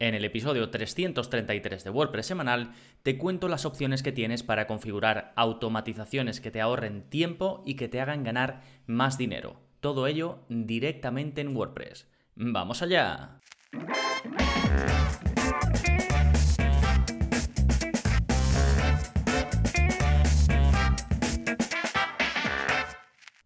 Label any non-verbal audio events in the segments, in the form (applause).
En el episodio 333 de WordPress semanal te cuento las opciones que tienes para configurar automatizaciones que te ahorren tiempo y que te hagan ganar más dinero. Todo ello directamente en WordPress. ¡Vamos allá!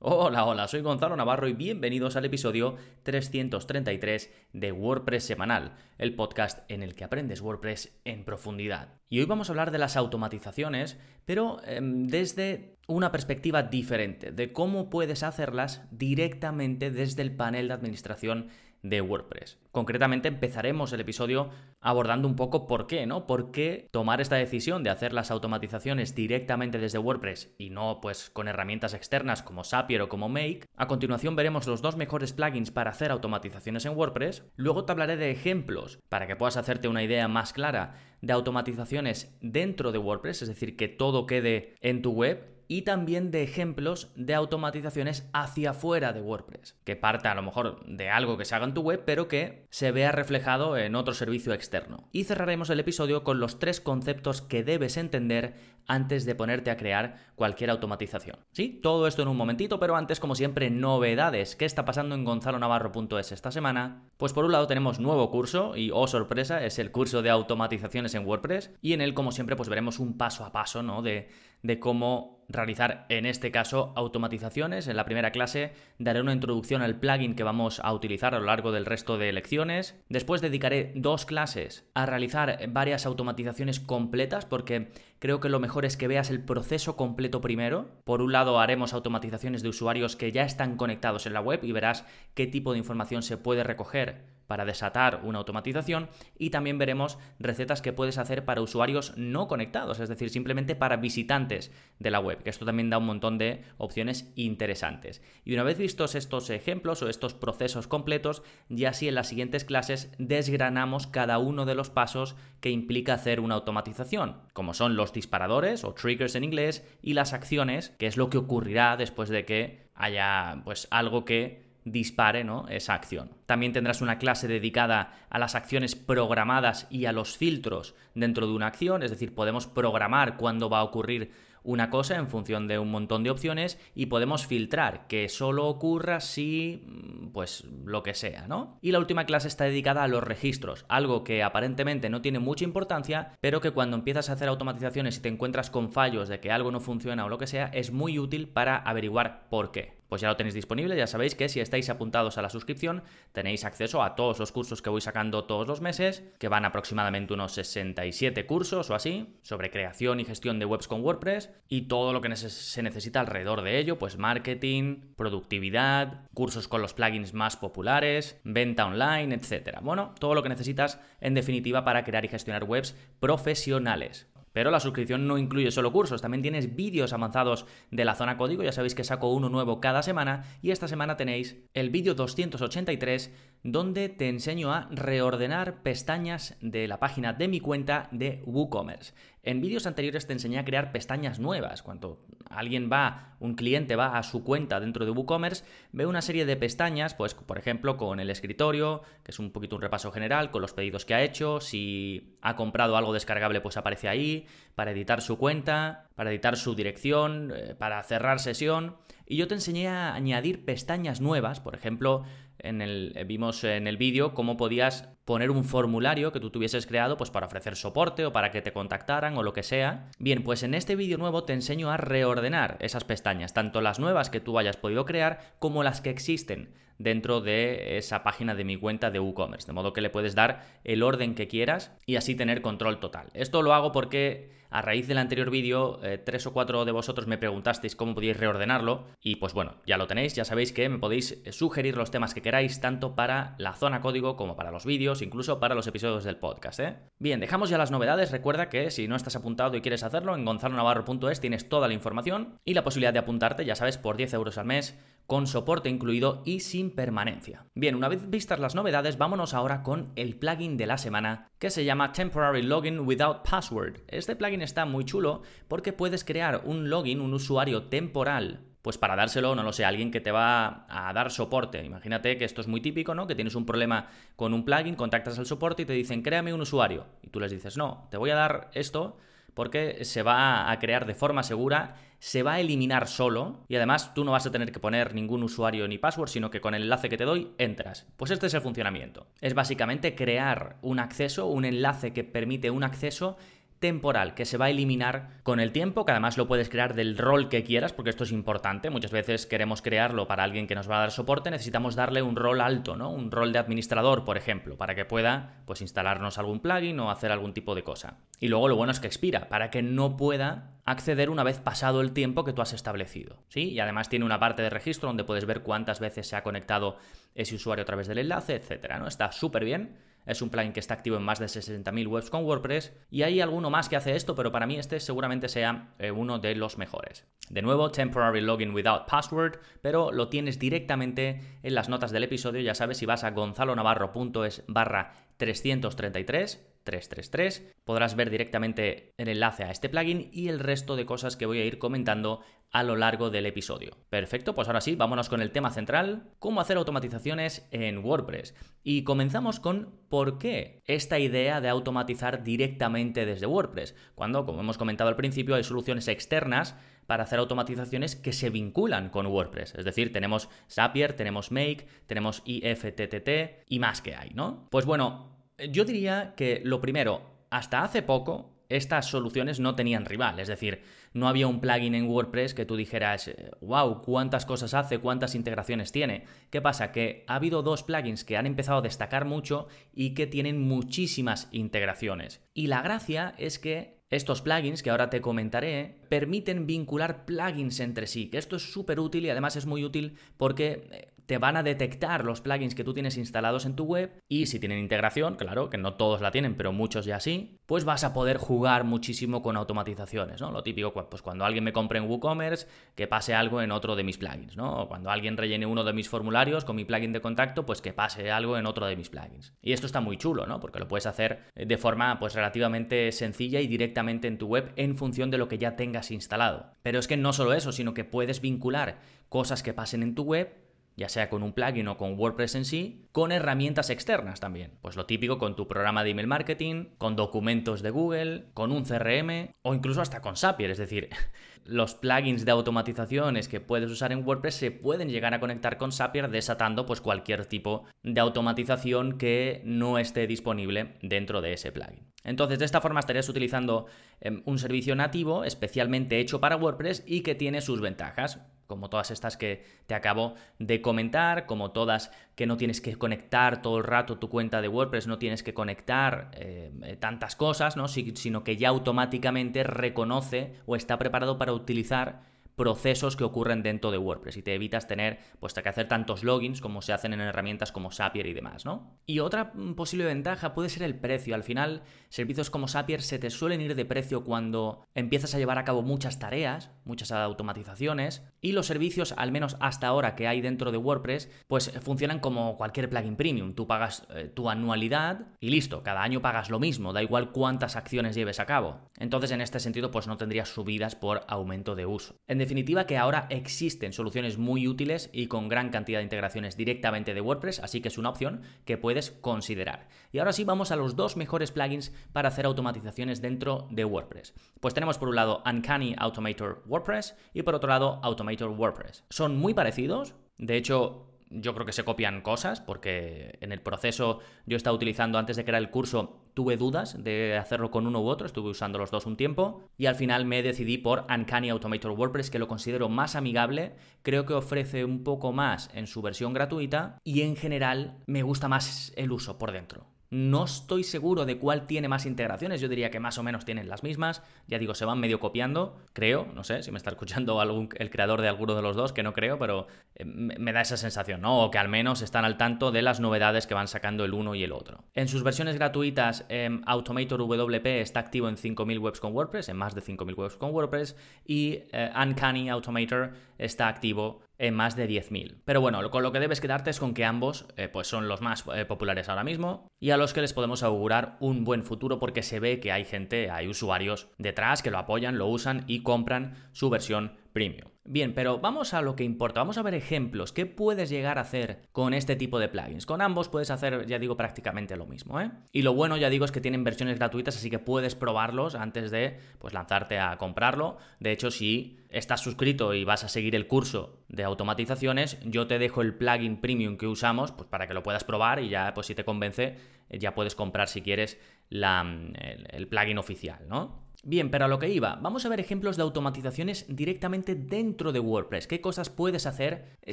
Hola, hola, soy Gonzalo Navarro y bienvenidos al episodio 333 de WordPress Semanal, el podcast en el que aprendes WordPress en profundidad. Y hoy vamos a hablar de las automatizaciones, pero em, desde una perspectiva diferente, de cómo puedes hacerlas directamente desde el panel de administración de WordPress. Concretamente empezaremos el episodio abordando un poco por qué, ¿no? ¿Por qué tomar esta decisión de hacer las automatizaciones directamente desde WordPress y no pues con herramientas externas como Zapier o como Make? A continuación veremos los dos mejores plugins para hacer automatizaciones en WordPress. Luego te hablaré de ejemplos para que puedas hacerte una idea más clara de automatizaciones dentro de WordPress, es decir, que todo quede en tu web y también de ejemplos de automatizaciones hacia afuera de WordPress, que parta a lo mejor de algo que se haga en tu web, pero que se vea reflejado en otro servicio externo. Y cerraremos el episodio con los tres conceptos que debes entender antes de ponerte a crear cualquier automatización. Sí, todo esto en un momentito, pero antes, como siempre, novedades. ¿Qué está pasando en gonzalonavarro.es esta semana? Pues por un lado tenemos nuevo curso y, oh sorpresa, es el curso de automatizaciones en WordPress y en él, como siempre, pues veremos un paso a paso, ¿no? De, de cómo realizar en este caso automatizaciones. En la primera clase daré una introducción al plugin que vamos a utilizar a lo largo del resto de lecciones. Después dedicaré dos clases a realizar varias automatizaciones completas porque creo que lo mejor es que veas el proceso completo primero. Por un lado haremos automatizaciones de usuarios que ya están conectados en la web y verás qué tipo de información se puede recoger para desatar una automatización y también veremos recetas que puedes hacer para usuarios no conectados, es decir, simplemente para visitantes de la web, que esto también da un montón de opciones interesantes. Y una vez vistos estos ejemplos o estos procesos completos, ya sí en las siguientes clases desgranamos cada uno de los pasos que implica hacer una automatización, como son los disparadores o triggers en inglés y las acciones, que es lo que ocurrirá después de que haya pues algo que dispare ¿no? esa acción. También tendrás una clase dedicada a las acciones programadas y a los filtros dentro de una acción, es decir, podemos programar cuándo va a ocurrir una cosa en función de un montón de opciones y podemos filtrar que solo ocurra si, mm, pues, lo que sea, ¿no? Y la última clase está dedicada a los registros, algo que aparentemente no tiene mucha importancia, pero que cuando empiezas a hacer automatizaciones y te encuentras con fallos de que algo no funciona o lo que sea, es muy útil para averiguar por qué pues ya lo tenéis disponible. Ya sabéis que si estáis apuntados a la suscripción, tenéis acceso a todos los cursos que voy sacando todos los meses, que van aproximadamente unos 67 cursos o así, sobre creación y gestión de webs con WordPress y todo lo que se necesita alrededor de ello, pues marketing, productividad, cursos con los plugins más populares, venta online, etc. Bueno, todo lo que necesitas en definitiva para crear y gestionar webs profesionales. Pero la suscripción no incluye solo cursos, también tienes vídeos avanzados de la zona código, ya sabéis que saco uno nuevo cada semana y esta semana tenéis el vídeo 283 donde te enseño a reordenar pestañas de la página de mi cuenta de WooCommerce. En vídeos anteriores te enseñé a crear pestañas nuevas. Cuando alguien va, un cliente va a su cuenta dentro de WooCommerce, ve una serie de pestañas, pues por ejemplo con el escritorio, que es un poquito un repaso general, con los pedidos que ha hecho, si ha comprado algo descargable pues aparece ahí, para editar su cuenta, para editar su dirección, eh, para cerrar sesión. Y yo te enseñé a añadir pestañas nuevas, por ejemplo, en el, eh, vimos en el vídeo cómo podías poner un formulario que tú tuvieses creado pues para ofrecer soporte o para que te contactaran o lo que sea. Bien, pues en este vídeo nuevo te enseño a reordenar esas pestañas, tanto las nuevas que tú hayas podido crear como las que existen dentro de esa página de mi cuenta de WooCommerce, de modo que le puedes dar el orden que quieras y así tener control total. Esto lo hago porque a raíz del anterior vídeo, eh, tres o cuatro de vosotros me preguntasteis cómo podíais reordenarlo y pues bueno, ya lo tenéis, ya sabéis que me podéis sugerir los temas que queráis tanto para la zona código como para los vídeos, incluso para los episodios del podcast. ¿eh? Bien, dejamos ya las novedades, recuerda que si no estás apuntado y quieres hacerlo, en gonzalonavarro.es tienes toda la información y la posibilidad de apuntarte, ya sabes, por 10 euros al mes con soporte incluido y sin permanencia. Bien, una vez vistas las novedades, vámonos ahora con el plugin de la semana que se llama Temporary Login Without Password. Este plugin está muy chulo porque puedes crear un login, un usuario temporal Pues para dárselo, no lo sé, a alguien que te va a dar soporte. Imagínate que esto es muy típico, ¿no? Que tienes un problema con un plugin, contactas al soporte y te dicen, créame un usuario. Y tú les dices, no, te voy a dar esto porque se va a crear de forma segura, se va a eliminar solo y además tú no vas a tener que poner ningún usuario ni password, sino que con el enlace que te doy entras. Pues este es el funcionamiento. Es básicamente crear un acceso, un enlace que permite un acceso temporal que se va a eliminar con el tiempo, que además lo puedes crear del rol que quieras, porque esto es importante. Muchas veces queremos crearlo para alguien que nos va a dar soporte, necesitamos darle un rol alto, ¿no? Un rol de administrador, por ejemplo, para que pueda pues instalarnos algún plugin o hacer algún tipo de cosa. Y luego lo bueno es que expira, para que no pueda acceder una vez pasado el tiempo que tú has establecido. ¿sí? Y además tiene una parte de registro donde puedes ver cuántas veces se ha conectado ese usuario a través del enlace, etcétera, ¿no? Está súper bien. Es un plugin que está activo en más de 60.000 webs con WordPress y hay alguno más que hace esto, pero para mí este seguramente sea eh, uno de los mejores. De nuevo, Temporary Login Without Password, pero lo tienes directamente en las notas del episodio. Ya sabes, si vas a gonzalonavarro.es barra 333, 333. Podrás ver directamente el enlace a este plugin y el resto de cosas que voy a ir comentando a lo largo del episodio. Perfecto, pues ahora sí, vámonos con el tema central, cómo hacer automatizaciones en WordPress. Y comenzamos con por qué esta idea de automatizar directamente desde WordPress, cuando, como hemos comentado al principio, hay soluciones externas para hacer automatizaciones que se vinculan con WordPress. Es decir, tenemos Zapier, tenemos Make, tenemos IFTTT y más que hay, ¿no? Pues bueno, yo diría que lo primero, hasta hace poco, estas soluciones no tenían rival, es decir, no había un plugin en WordPress que tú dijeras, wow, cuántas cosas hace, cuántas integraciones tiene. ¿Qué pasa? Que ha habido dos plugins que han empezado a destacar mucho y que tienen muchísimas integraciones. Y la gracia es que estos plugins que ahora te comentaré permiten vincular plugins entre sí, que esto es súper útil y además es muy útil porque eh, te van a detectar los plugins que tú tienes instalados en tu web y si tienen integración, claro, que no todos la tienen, pero muchos ya sí, pues vas a poder jugar muchísimo con automatizaciones, ¿no? Lo típico, pues cuando alguien me compre en WooCommerce, que pase algo en otro de mis plugins, ¿no? O cuando alguien rellene uno de mis formularios con mi plugin de contacto, pues que pase algo en otro de mis plugins. Y esto está muy chulo, ¿no? Porque lo puedes hacer de forma pues relativamente sencilla y directamente en tu web en función de lo que ya tengas instalado. Pero es que no solo eso, sino que puedes vincular cosas que pasen en tu web ya sea con un plugin o con WordPress en sí, con herramientas externas también. Pues lo típico con tu programa de email marketing, con documentos de Google, con un CRM o incluso hasta con Zapier. Es decir, (laughs) los plugins de automatizaciones que puedes usar en WordPress se pueden llegar a conectar con Zapier desatando pues cualquier tipo de automatización que no esté disponible dentro de ese plugin. Entonces, de esta forma estarías utilizando em, un servicio nativo especialmente hecho para WordPress y que tiene sus ventajas como todas estas que te acabo de comentar, como todas que no tienes que conectar todo el rato tu cuenta de WordPress, no tienes que conectar eh, tantas cosas, ¿no? sino que ya automáticamente reconoce o está preparado para utilizar procesos que ocurren dentro de WordPress y te evitas tener pues que hacer tantos logins como se hacen en herramientas como Zapier y demás, ¿no? Y otra mm, posible ventaja puede ser el precio. Al final, servicios como Zapier se te suelen ir de precio cuando empiezas a llevar a cabo muchas tareas, muchas automatizaciones y los servicios, al menos hasta ahora que hay dentro de WordPress, pues funcionan como cualquier plugin premium. Tú pagas eh, tu anualidad y listo, cada año pagas lo mismo, da igual cuántas acciones lleves a cabo. Entonces, en este sentido, pues no tendrías subidas por aumento de uso definitiva que ahora existen soluciones muy útiles y con gran cantidad de integraciones directamente de WordPress, así que es una opción que puedes considerar. Y ahora sí vamos a los dos mejores plugins para hacer automatizaciones dentro de WordPress. Pues tenemos por un lado Uncanny Automator WordPress y por otro lado Automator WordPress. Son muy parecidos, de hecho yo creo que se copian cosas, porque en el proceso yo estaba utilizando antes de era el curso, tuve dudas de hacerlo con uno u otro, estuve usando los dos un tiempo, y al final me decidí por Uncanny Automator WordPress, que lo considero más amigable, creo que ofrece un poco más en su versión gratuita, y en general me gusta más el uso por dentro. No estoy seguro de cuál tiene más integraciones, yo diría que más o menos tienen las mismas, ya digo, se van medio copiando, creo, no sé si me está escuchando algún, el creador de alguno de los dos, que no creo, pero eh, me da esa sensación, ¿no? O que al menos están al tanto de las novedades que van sacando el uno y el otro. En sus versiones gratuitas, em, Automator WP está activo en 5.000 webs con WordPress, en más de 5.000 webs con WordPress, y eh, Uncanny Automator está activo en más de 10.000. Pero bueno, con lo que debes quedarte es con que ambos eh, pues son los más eh, populares ahora mismo y a los que les podemos augurar un buen futuro porque se ve que hay gente, hay usuarios detrás que lo apoyan, lo usan y compran su versión premium. Bien, pero vamos a lo que importa, vamos a ver ejemplos. ¿Qué puedes llegar a hacer con este tipo de plugins? Con ambos puedes hacer, ya digo, prácticamente lo mismo. ¿eh? Y lo bueno, ya digo, es que tienen versiones gratuitas, así que puedes probarlos antes de pues, lanzarte a comprarlo. De hecho, si estás suscrito y vas a seguir el curso de automatizaciones, yo te dejo el plugin premium que usamos pues, para que lo puedas probar y ya, pues si te convence, ya puedes comprar si quieres la, el, el plugin oficial, ¿no? Bien, pero a lo que iba, vamos a ver ejemplos de automatizaciones directamente dentro de WordPress. ¿Qué cosas puedes hacer eh,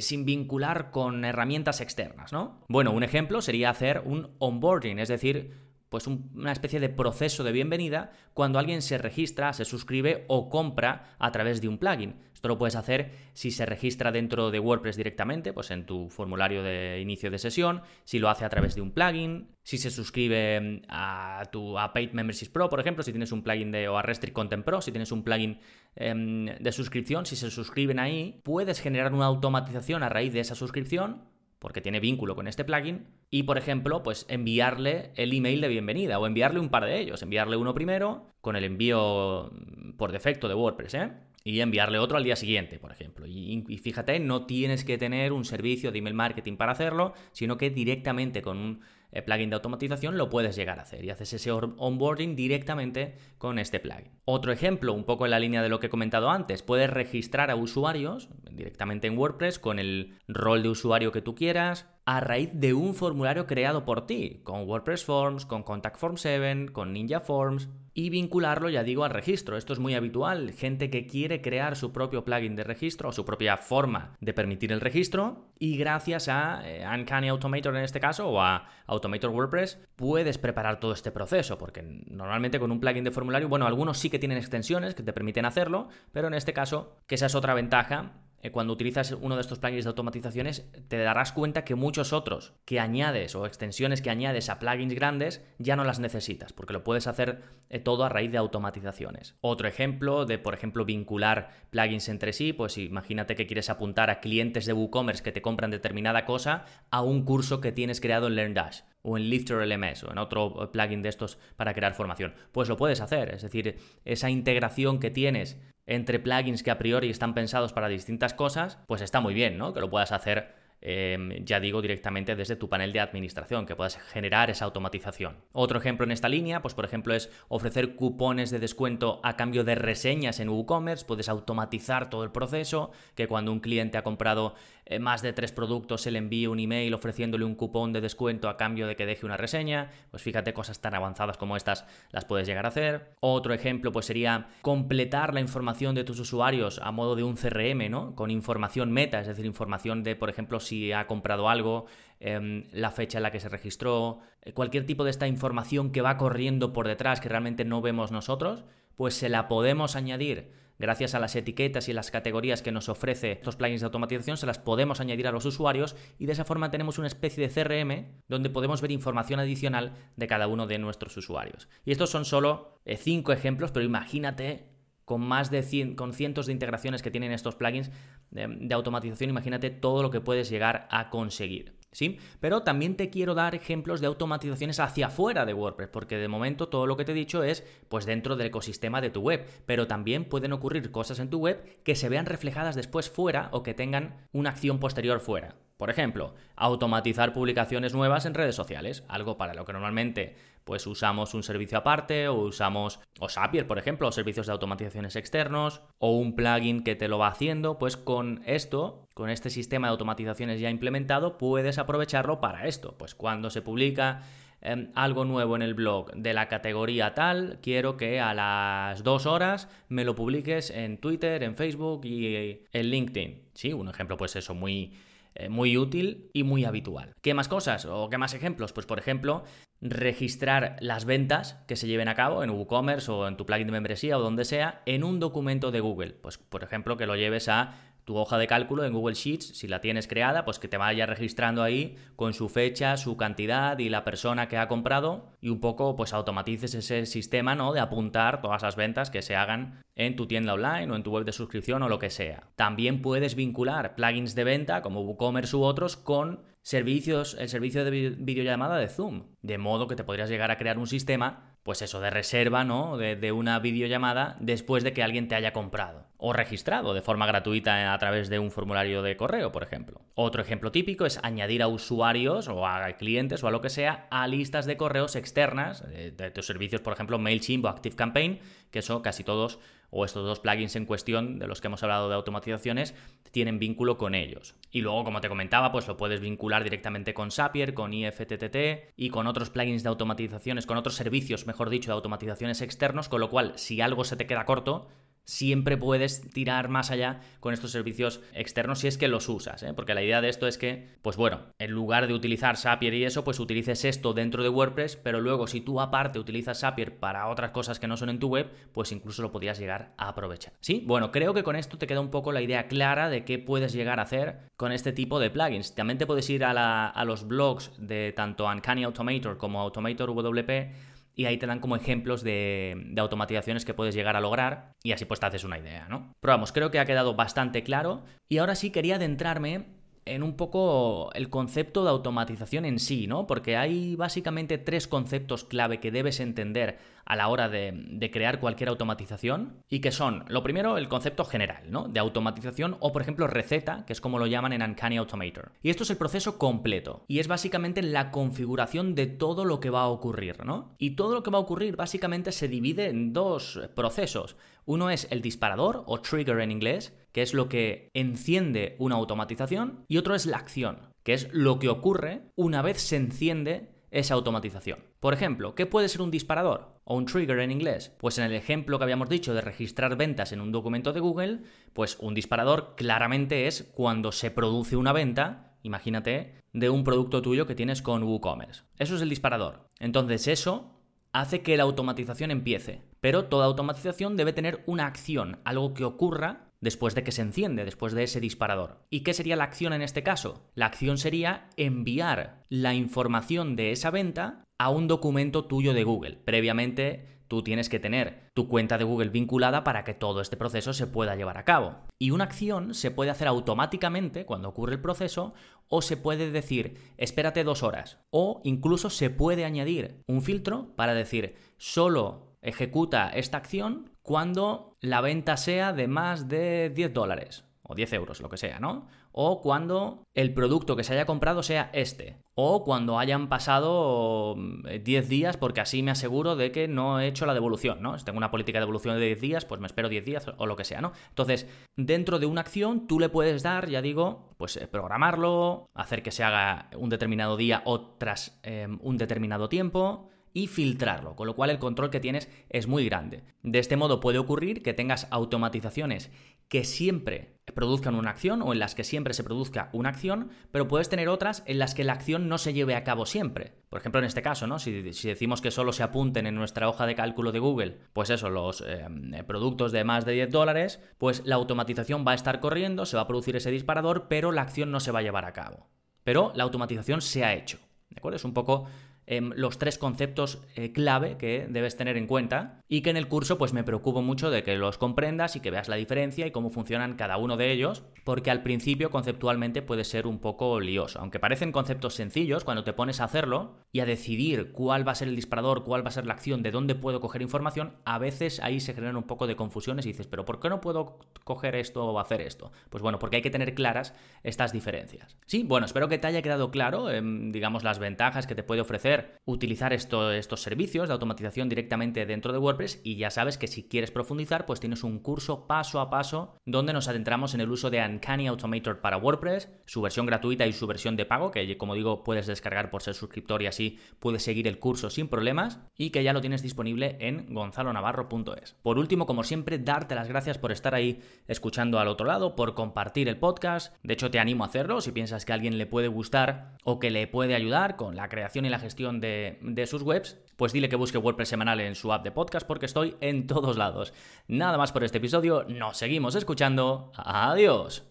sin vincular con herramientas externas, no? Bueno, un ejemplo sería hacer un onboarding, es decir, pues una especie de proceso de bienvenida cuando alguien se registra, se suscribe o compra a través de un plugin. Esto lo puedes hacer si se registra dentro de WordPress directamente, pues en tu formulario de inicio de sesión, si lo hace a través de un plugin, si se suscribe mm, a tu a Paid Membership Pro, por ejemplo, si tienes un plugin de o a Restrict Content Pro, si tienes un plugin em, de suscripción, si se suscriben ahí, puedes generar una automatización a raíz de esa suscripción porque tiene vínculo con este plugin, y por ejemplo, pues enviarle el email de bienvenida o enviarle un par de ellos, enviarle uno primero con el envío por defecto de WordPress, ¿eh? Y enviarle otro al día siguiente, por ejemplo. Y, fíjate, no tienes que tener un servicio de email marketing para hacerlo, sino que directamente con un eh, plugin de automatización lo puedes llegar a hacer y haces ese onboarding directamente con este plugin. Otro ejemplo, un poco en la línea de lo que he comentado antes, puedes registrar a usuarios directamente en WordPress con el rol de usuario que tú quieras, a raíz de un formulario creado por ti, con WordPress Forms, con Contact Form 7, con Ninja Forms, y vincularlo, ya digo, al registro. Esto es muy habitual. Gente que quiere crear su propio plugin de registro o su propia forma de permitir el registro, y gracias a eh, Uncanny Automator en este caso, o a Automator WordPress, puedes preparar todo este proceso, porque normalmente con un plugin de formulario, bueno, algunos sí que tienen extensiones que te permiten hacerlo, pero en este caso, que esa es otra ventaja, cuando utilizas uno de estos plugins de automatizaciones, te darás cuenta que muchos otros que añades o extensiones que añades a plugins grandes ya no las necesitas, porque lo puedes hacer eh, todo a raíz de automatizaciones. Otro ejemplo de, por ejemplo, vincular plugins entre sí, pues imagínate que quieres apuntar a clientes de WooCommerce que te compran determinada cosa a un curso que tienes creado en LearnDash o en Lifter LMS o en otro plugin de estos para crear formación. Pues lo puedes hacer, es decir, esa integración que tienes entre plugins que a priori están pensados para distintas cosas, pues está muy bien, ¿no? Que lo puedas hacer Em, ya digo directamente desde tu panel de administración, que puedas generar esa automatización. Otro ejemplo en esta línea, pues por ejemplo es ofrecer cupones de descuento a cambio de reseñas en WooCommerce, puedes automatizar todo el proceso, que cuando un cliente ha comprado eh, más de tres productos se le envíe un email ofreciéndole un cupón de descuento a cambio de que deje una reseña, pues fíjate cosas tan avanzadas como estas las puedes llegar a hacer. Otro ejemplo pues sería completar la información de tus usuarios a modo de un CRM, ¿no? Con información meta, es decir, información de, por ejemplo, si ha comprado algo, em, la fecha en la que se registró, eh, cualquier tipo de esta información que va corriendo por detrás que realmente no vemos nosotros, pues se la podemos añadir gracias a las etiquetas y las categorías que nos ofrece estos plugins de automatización, se las podemos añadir a los usuarios y de esa forma tenemos una especie de CRM donde podemos ver información adicional de cada uno de nuestros usuarios. Y estos son solo eh, cinco ejemplos, pero imagínate con más de 100, con cientos de integraciones que tienen estos plugins de, automatización, imagínate todo lo que puedes llegar a conseguir. ¿Sí? Pero también te quiero dar ejemplos de automatizaciones hacia afuera de WordPress, porque de momento todo lo que te he dicho es pues dentro del ecosistema de tu web, pero también pueden ocurrir cosas en tu web que se vean reflejadas después fuera o que tengan una acción posterior fuera. Por ejemplo, automatizar publicaciones nuevas en redes sociales, algo para lo que normalmente pues usamos un servicio aparte o usamos o Zapier, por ejemplo, o servicios de automatizaciones externos o un plugin que te lo va haciendo, pues con esto, con este sistema de automatizaciones ya implementado, puedes aprovecharlo para esto, pues cuando se publica em, algo nuevo en el blog de la categoría tal, quiero que a las dos horas me lo publiques en Twitter, en Facebook y en LinkedIn. Sí, un ejemplo pues eso muy eh, muy útil y muy habitual. ¿Qué más cosas o qué más ejemplos? Pues por ejemplo, registrar las ventas que se lleven a cabo en WooCommerce o en tu plugin de membresía o donde sea en un documento de Google. Pues por ejemplo que lo lleves a tu hoja de cálculo en Google Sheets, si la tienes creada, pues que te vaya registrando ahí con su fecha, su cantidad y la persona que ha comprado y un poco pues automatices ese sistema, ¿no? De apuntar todas las ventas que se hagan en tu tienda online o en tu web de suscripción o lo que sea. También puedes vincular plugins de venta como WooCommerce u otros con servicios, el servicio de videollamada de Zoom, de modo que te podrías llegar a crear un sistema pues eso, de reserva, ¿no? De, de, una videollamada después de que alguien te haya comprado. o registrado de forma gratuita a través de un formulario de correo, por ejemplo. Otro ejemplo típico es añadir a usuarios o a clientes o a lo que sea a listas de correos externas de, de tus servicios, por ejemplo, MailChimp o ActiveCampaign, que eso casi todos o estos dos plugins en cuestión de los que hemos hablado de automatizaciones tienen vínculo con ellos. Y luego, como te comentaba, pues lo puedes vincular directamente con Zapier, con IFTTT y con otros plugins de automatizaciones, con otros servicios, mejor dicho, de automatizaciones externos, con lo cual, si algo se te queda corto, siempre puedes tirar más allá con estos servicios externos si es que los usas, ¿eh? porque la idea de esto es que, pues bueno, en lugar de utilizar Zapier y eso, pues utilices esto dentro de WordPress, pero luego si tú aparte utilizas Zapier para otras cosas que no son en tu web, pues incluso lo podrías llegar a aprovechar. Sí, bueno, creo que con esto te queda un poco la idea clara de qué puedes llegar a hacer con este tipo de plugins. También te puedes ir a, a los blogs de tanto Uncanny Automator como Automator WP y ahí te dan como ejemplos de, automatizaciones que puedes llegar a lograr y así pues te haces una idea, ¿no? Pero vamos, creo que ha quedado bastante claro y ahora sí quería adentrarme en un poco el concepto de automatización en sí, ¿no? Porque hay básicamente tres conceptos clave que debes entender a la hora de, crear cualquier automatización y que son, lo primero, el concepto general, ¿no? De automatización o, por ejemplo, receta, que es como lo llaman en Uncanny Automator. Y esto es el proceso completo y es básicamente la configuración de todo lo que va a ocurrir, ¿no? Y todo lo que va a ocurrir básicamente se divide en dos procesos. Uno es el disparador o trigger en inglés, que es lo que enciende una automatización, y otro es la acción, que es lo que ocurre una vez se enciende esa automatización. Por ejemplo, ¿qué puede ser un disparador o un trigger en inglés? Pues en el ejemplo que habíamos dicho de registrar ventas en un documento de Google, pues un disparador claramente es cuando se produce una venta, imagínate, de un producto tuyo que tienes con WooCommerce. Eso es el disparador. Entonces eso hace que la automatización empiece. Pero toda automatización debe tener una acción, algo que ocurra después de que se enciende, después de ese disparador. ¿Y qué sería la acción en este caso? La acción sería enviar la información de esa venta a un documento tuyo de Google. Previamente tú tienes que tener tu cuenta de Google vinculada para que todo este proceso se pueda llevar a cabo. Y una acción se puede hacer automáticamente cuando ocurre el proceso o se puede decir espérate dos horas o incluso se puede añadir un filtro para decir solo ejecuta esta acción cuando la venta sea de más de 10 dólares o 10 euros, lo que sea, ¿no? O cuando el producto que se haya comprado sea este. O cuando hayan pasado 10 mm, días, porque así me aseguro de que no he hecho la devolución, ¿no? Si tengo una política de devolución de 10 días, pues me espero 10 días o lo que sea, ¿no? Entonces, dentro de una acción, tú le puedes dar, ya digo, pues eh, programarlo, hacer que se haga un determinado día o tras em, un determinado tiempo y filtrarlo, con lo cual el control que tienes es muy grande. De este modo puede ocurrir que tengas automatizaciones que siempre produzcan una acción o en las que siempre se produzca una acción, pero puedes tener otras en las que la acción no se lleve a cabo siempre. Por ejemplo, en este caso, ¿no? Si, decimos que solo se apunten en nuestra hoja de cálculo de Google, pues eso, los eh, productos de más de 10 dólares, pues la automatización va a estar corriendo, se va a producir ese disparador, pero la acción no se va a llevar a cabo. Pero la automatización se ha hecho. ¿De acuerdo? Es un poco Em, los tres conceptos eh, clave que debes tener en cuenta y que en el curso pues me preocupo mucho de que los comprendas y que veas la diferencia y cómo funcionan cada uno de ellos, porque al principio conceptualmente puede ser un poco lioso. Aunque parecen conceptos sencillos, cuando te pones a hacerlo y a decidir cuál va a ser el disparador, cuál va a ser la acción, de dónde puedo coger información, a veces ahí se generan un poco de confusiones y dices, pero ¿por qué no puedo coger esto o hacer esto? Pues bueno, porque hay que tener claras estas diferencias. Sí, bueno, espero que te haya quedado claro, em, digamos, las ventajas que te puede ofrecer utilizar estos servicios de automatización directamente dentro de WordPress y ya sabes que si quieres profundizar pues tienes un curso paso a paso donde nos adentramos en el uso de Uncanny Automator para WordPress, su versión gratuita y su versión de pago que como digo puedes descargar por ser suscriptor y así puedes seguir el curso sin problemas y que ya lo tienes disponible en gonzalonavarro.es. Por último, como siempre, darte las gracias por estar ahí escuchando al otro lado, por compartir el podcast. De hecho, te animo a hacerlo si piensas que a alguien le puede gustar o que le puede ayudar con la creación y la gestión de, sus webs, pues dile que busque WordPress semanal en su app de podcast porque estoy en todos lados. Nada más por este episodio, nos seguimos escuchando. Adiós.